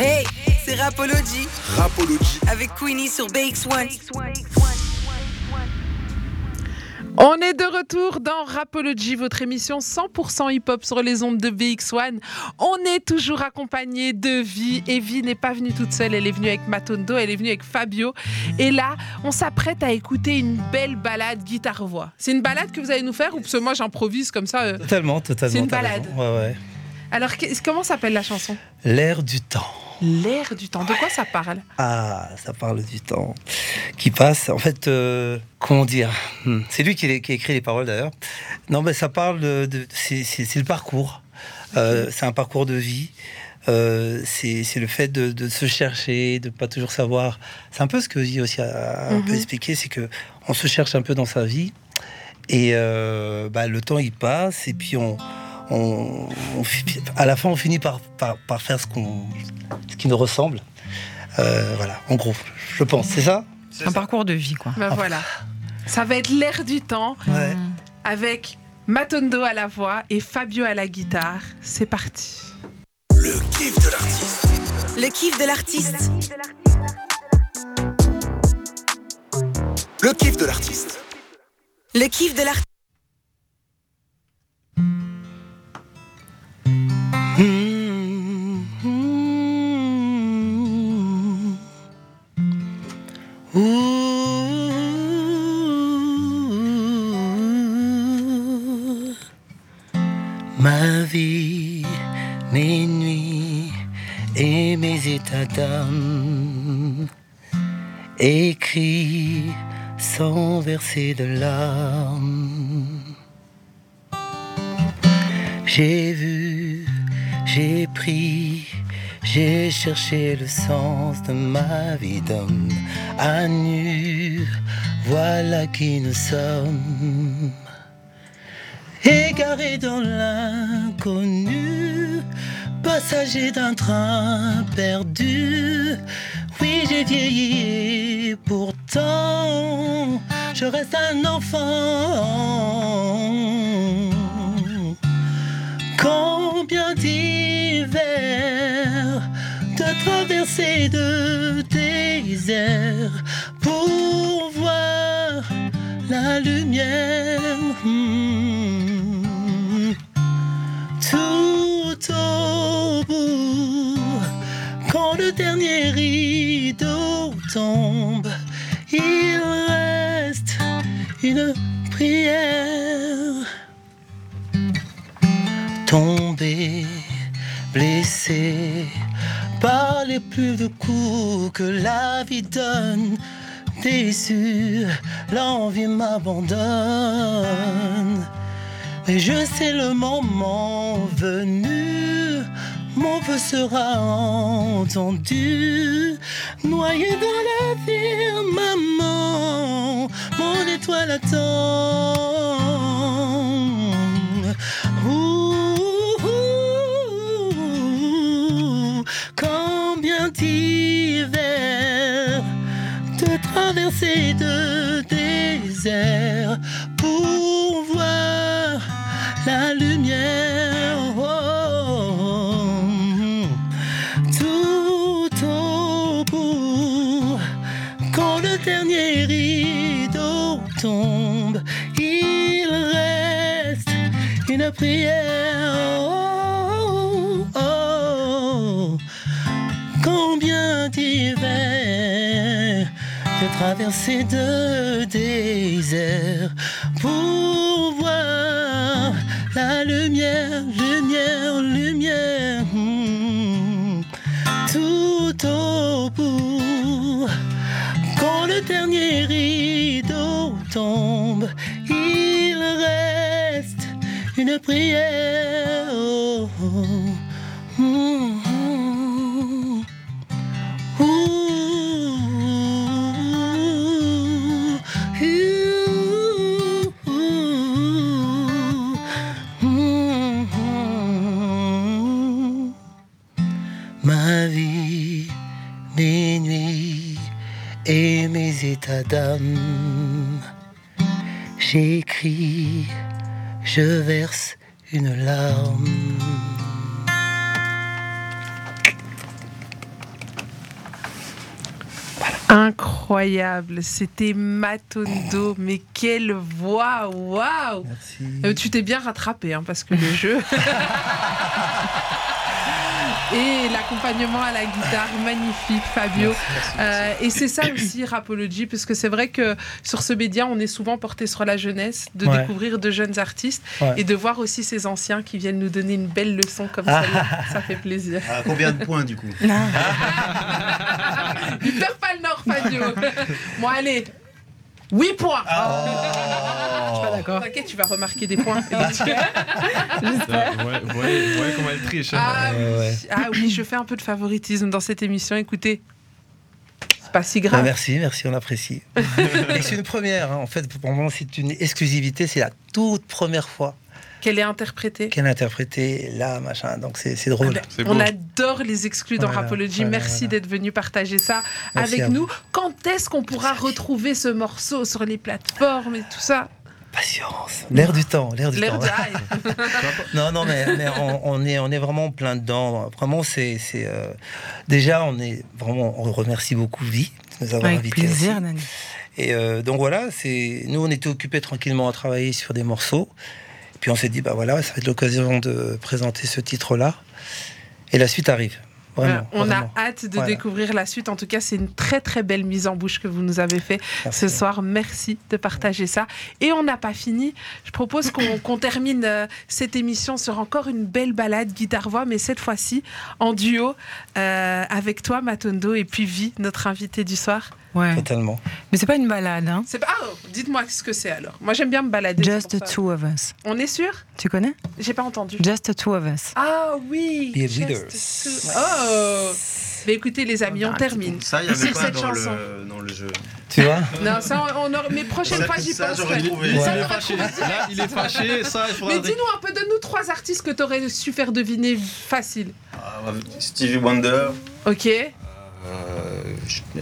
Hey, c'est Rapology. Rapology. Avec Queenie sur BX1. On est de retour dans Rapology, votre émission 100% hip-hop sur les ondes de BX1. On est toujours accompagné de Vie. Et Vie n'est pas venue toute seule, elle est venue avec Matondo, elle est venue avec Fabio. Et là, on s'apprête à écouter une belle balade guitare-voix. C'est une balade que vous allez nous faire ou parce que moi j'improvise comme ça euh, Totalement, totalement. C'est une balade. raison. Ouais, ouais. Alors, comment s'appelle la chanson? L'air du temps. L'air du temps. De quoi ça parle? Ah, ça parle du temps qui passe. En fait, euh, comment dire? Hmm. C'est lui qui, a- qui a écrit les paroles d'ailleurs. Non, mais ça parle de. c'est- le parcours. Euh, c'est un parcours de vie. Euh, c'est le fait de, de se chercher, de pas toujours savoir. C'est un peu ce que Zi aussi peu Mhm. expliqué, c'est que on se cherche un peu dans sa vie et bah, le temps il passe et puis on, on, à la fin on finit par, par, par faire ce qu'on ce qui nous ressemble. Euh, voilà, en gros, je pense, c'est ça? Un parcours de vie, quoi. Ben voilà. Ça va être l'air du temps Ouais. avec Matondo à la voix et Fabio à la guitare. C'est parti. Le kiff de l'artiste. Le kiff de l'artiste. Le kiff de l'artiste. Le kiff de l'artiste. Ma vie, mes nuits et mes états d'âme écrits sans verser de larmes. J'ai vu, j'ai pris, j'ai cherché le sens de ma vie d'homme à nu. Voilà qui nous sommes, égarés dans l'inconnu, passagers d'un train perdu. Oui, j'ai vieilli, pourtant, je reste un enfant. Combien d'hivers, de traversées de désert pour voir la lumière. Hmm. Dernier rideau tombe, il reste une prière tombé, blessé par les plus de coups que la vie donne. Déçu, l'envie m'abandonne. Mais je sais le moment venu, mon vœu sera entendu. Noyé dans la vie, maman, mon étoile attend. Ouh, ouh, d'hivers, de traversées de désert dernier rideau tombe, il reste une prière. Oh, oh, combien d'hivers, de traversées de désert pour voir la lumière, lumière, lumière. Hmm. Dernier rideau tombe, il reste une prière. Incroyable, c'était Matondo, mais quelle voix, waouh. Merci. Euh, Tu t'es bien rattrapé, hein, parce que le jeu... Et l'accompagnement à la guitare, magnifique, Fabio. Euh, et c'est ça aussi, Rapology, parce que c'est vrai que sur ce média, on est souvent porté sur la jeunesse, de Ouais. découvrir de jeunes artistes Ouais. et de voir aussi ces anciens qui viennent nous donner une belle leçon comme Ah. celle-là. Ça fait plaisir. À combien de points du coup? Il perd pas le nord, Fabio. bon, allez. 8 points. Ah. Je suis pas d'accord. T'inquiète, tu vas remarquer des points. J'espère. Ouais, ouais, ouais, comment elle triche. hein. Ah, Ouais, oui. ah oui, je fais un peu de favoritisme dans cette émission. Écoutez, c'est pas si Bah, grave. merci, merci, on apprécie. Et c'est une première, hein. en fait, pour moi, c'est une exclusivité, c'est la toute première fois Qu'elle est interprétée. qu'elle a interprété là, machin, donc c'est c'est drôle. Ah ben, on adore les exclus dans Voilà, Rapology. voilà, Merci voilà. d'être venu partager ça Merci avec nous. Quand est-ce qu'on pourra retrouver ce morceau sur les plateformes et tout ça? Patience, l'air du temps, l'air du L'air temps. Non, non, mais, mais on, on est, on est vraiment plein dedans. Vraiment, c'est, c'est euh, déjà, on est vraiment, on remercie beaucoup Vie de nous avoir Avec invités. plaisir, aussi. Nani. Et euh, donc voilà, c'est, nous, on était occupés tranquillement à travailler sur des morceaux. Puis on s'est dit, bah voilà, ça va être l'occasion de présenter ce titre-là. Et la suite arrive. Vraiment. on vraiment. a hâte de Voilà. découvrir la suite. En tout cas, c'est une très très belle mise en bouche que vous nous avez fait Merci. ce soir. Merci de partager ça. Et on n'a pas fini. Je propose qu'on qu'on termine euh, cette émission sur encore une belle balade guitare-voix, mais cette fois-ci en duo euh, avec toi, Matondo, et puis Vi, notre invité du soir. Ouais. Totalement. Mais c'est pas une balade, hein. C'est pas. Ah, dites-moi ce que c'est alors? Moi, j'aime bien me balader. Just the two of us. On est sûr? Tu connais? J'ai pas entendu. Just the two of us. Ah oui. Leaders. two- Oh. Mais écoutez, les amis, on termine. Ça, il avait pas cette dans chanson. le, dans le jeu. Tu vois? Non, ça, on mais prochaine Ça, fois, j'y ça, j'aurais trouvé. Il Ça, est fâché. Là, il est fâché. Ça, il faudra. Mais dis-nous un peu, donne-nous trois artistes que tu aurais su faire deviner facile. Ah, Stevie Wonder, Ok. euh,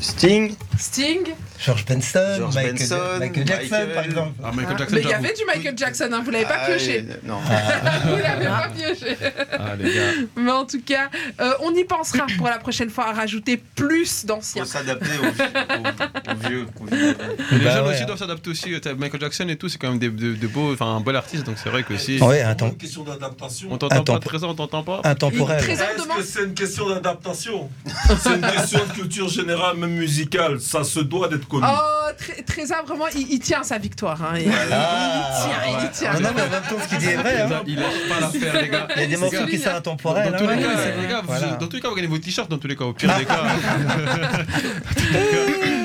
Sting, Sting. George Benson, George Michael, Benson, Michael Jackson, Michael. par exemple. Ah, Michael Ah, Jackson. mais il y avait du Michael Jackson, hein, vous l'avez pas Ah, pioché. et- Non. Vous l'avez pas pioché. Ah, les gars. Mais en tout cas, euh, on y pensera pour la prochaine fois à rajouter plus Il d'anciens. faut s'adapter aux, aux- aux vieux. aux vieux. Les Bah jeunes ouais. aussi doivent s'adapter aussi. T'as Michael Jackson et tout, c'est quand même des, de, de beaux, enfin un bel artiste, donc c'est vrai que si. Ouais, un, une question d'adaptation. On t'entend pas ça, on t'entend pas. intemporel. Est-ce que c'est une question d'adaptation? C'est une question de culture générale, même musicale. Ça se doit d'être connu. Oh, Tré- Trésor, vraiment, il, il tient à sa victoire. hein. Il, il- il tient, il tient. Non, non, mais en même temps, ce qu'il dit est vrai. hein. Il lâche pas l'affaire, les gars. Il y a des morceaux qui sont Dans intemporels. tous hein. les cas, Ouais, les gars, vous- voilà. dans tous les cas, vous gagnez vos t-shirts, dans tous les cas, au pire des cas.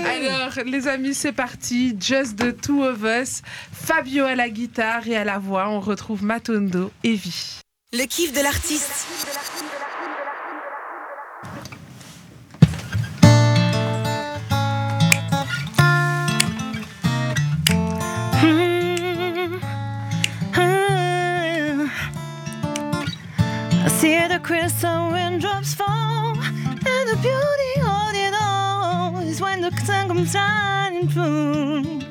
Alors, les amis, c'est parti. Just the two of us. Fabio à la guitare et à la voix. On retrouve Matondo et Vi. Le kiff de l'artiste. Sun comes shining through.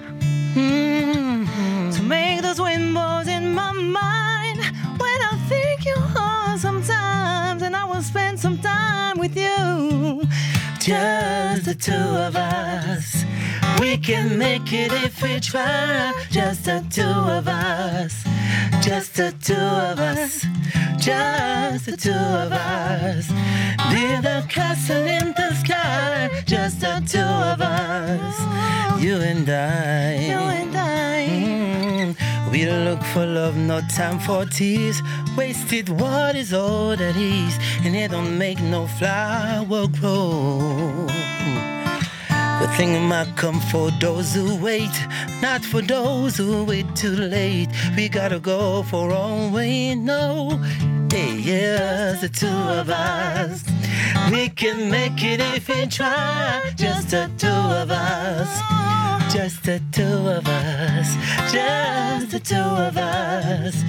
To make those rainbows in my mind when I think you are sometimes, and I will spend some time with you. Just the two of us. We can make it if we try. Just the two of us. Just the two of us. Just the two of us. Build a castle in the sky. Just the two of us. You and I. You and I. Mm, we look for love, no time for tears. Wasted what is all that is, and it don't make no flower grow. The thing might come for those who wait, not for those who wait too late. We gotta go for all we know. Hey, yes, the two of us. We can make it if we try. Just the two of us. Just the two of us. Just the two of us.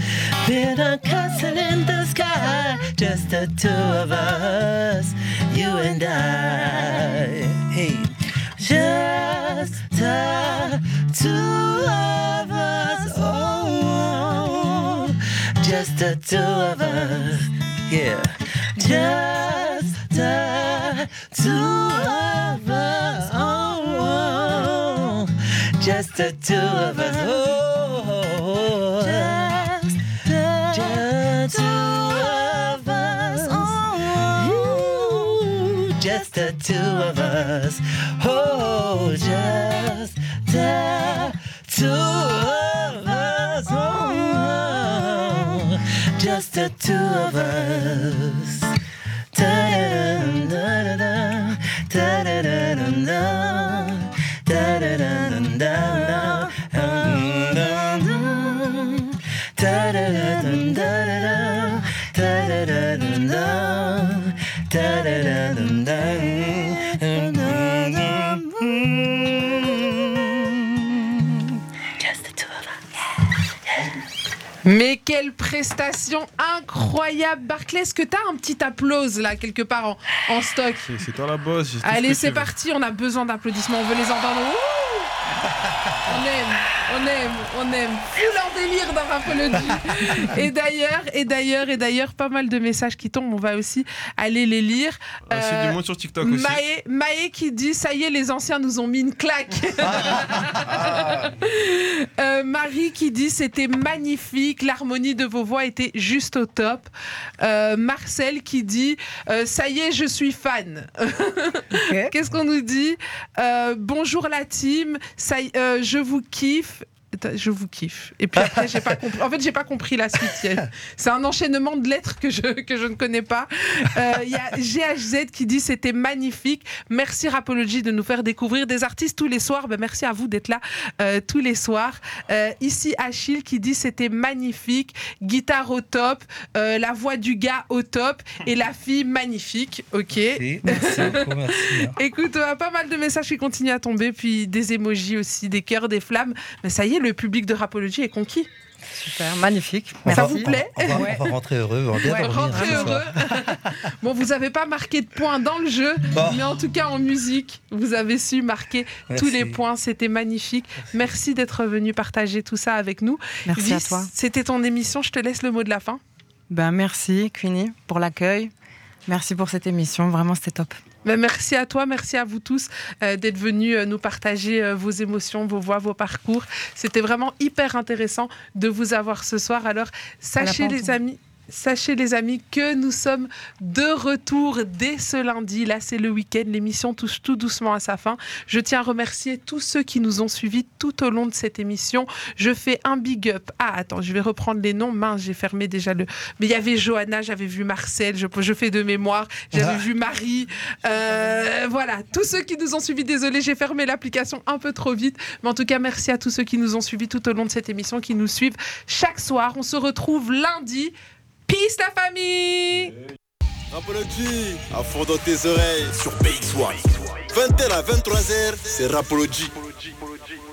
Build a castle in the sky. Just the two of us. You and I. Hey. Just the two of us. Oh, just the two of us. Yeah. Just the two of us. Oh. just the two of us. Oh, Just just two of us. Oh, Ooh, just the two of us. Oh, just the two of us. Just the two of us. Da-da-da-da-da-da, da-da-da-da-da, Mais quelle prestation incroyable Barclay, est-ce que t'as un petit applause là quelque part en, en stock? C'est- toi la boss. j'ai tout ce Allez, c'est tu parti, on a besoin d'applaudissements, on veut les entendre. Ouh on aime, on aime, on aime. Full en délire dans Rapology. Et d'ailleurs, et d'ailleurs, et d'ailleurs, pas mal de messages qui tombent, on va aussi aller les lire. Ah, c'est du monde sur TikTok aussi. Maë, Maë qui dit ça y est les anciens nous ont mis une claque. Euh, Marie qui dit c'était magnifique l'harmonie de vos voix était juste au top. Euh, Marcel qui dit euh, ça y est je suis fan. Qu'est-ce qu'on nous dit? Bonjour la team ça euh, je vous kiffe. Je vous kiffe. Et puis après, j'ai pas compris. En fait, j'ai pas compris la suite. C'est un enchaînement de lettres que je, que je ne connais pas. Euh, Il y a GHZ qui dit c'était magnifique. Merci Rapology de nous faire découvrir des artistes tous les soirs. Ben, merci à vous d'être là euh, tous les soirs. Euh, ici Achille qui dit c'était magnifique. Guitare au top. la voix du gars au top. Et la fille magnifique. Ok. Merci, merci beaucoup, merci. Écoute, pas mal de messages qui continuent à tomber, puis des émojis aussi, des cœurs, des flammes. Mais ça y est, le public de Rapology est conquis. Super, magnifique. On Ça va- vous plaît on va, Ouais. on va rentrer heureux. On Ouais, Rentrez ce heureux. bon, vous n'avez pas marqué de points dans le jeu, Bon. mais en tout cas en musique, vous avez su marquer Merci. tous les points. C'était magnifique. Merci, d'être venu partager tout ça avec nous. Merci à toi. C'était ton émission. Je te laisse le mot de la fin. Ben, merci, Queenie, pour l'accueil. Merci pour cette émission. Vraiment, c'était top. Ben, merci à toi, merci à vous tous euh, d'être venus euh, nous partager euh, vos émotions, vos voix, vos parcours. C'était vraiment hyper intéressant de vous avoir ce soir. Alors, sachez les amis. Sachez les amis que nous sommes de retour dès ce lundi. Là, c'est le week-end. L'émission touche tout doucement à sa fin. Je tiens à remercier tous ceux qui nous ont suivis tout au long de cette émission. Je fais un big up. Ah, attends, je vais reprendre les noms. Mince, j'ai fermé déjà le. Mais il y avait Johanna, j'avais vu Marcel, je, je fais de mémoire. J'avais Ah. vu Marie. Euh, voilà, tous ceux qui nous ont suivis, désolé, j'ai fermé l'application un peu trop vite. Mais en tout cas, merci à tous ceux qui nous ont suivis tout au long de cette émission, qui nous suivent chaque soir. On se retrouve lundi. Peace la famille Rapology, à fond dans tes oreilles sur BX1. 21 à 23h, c'est Rapology.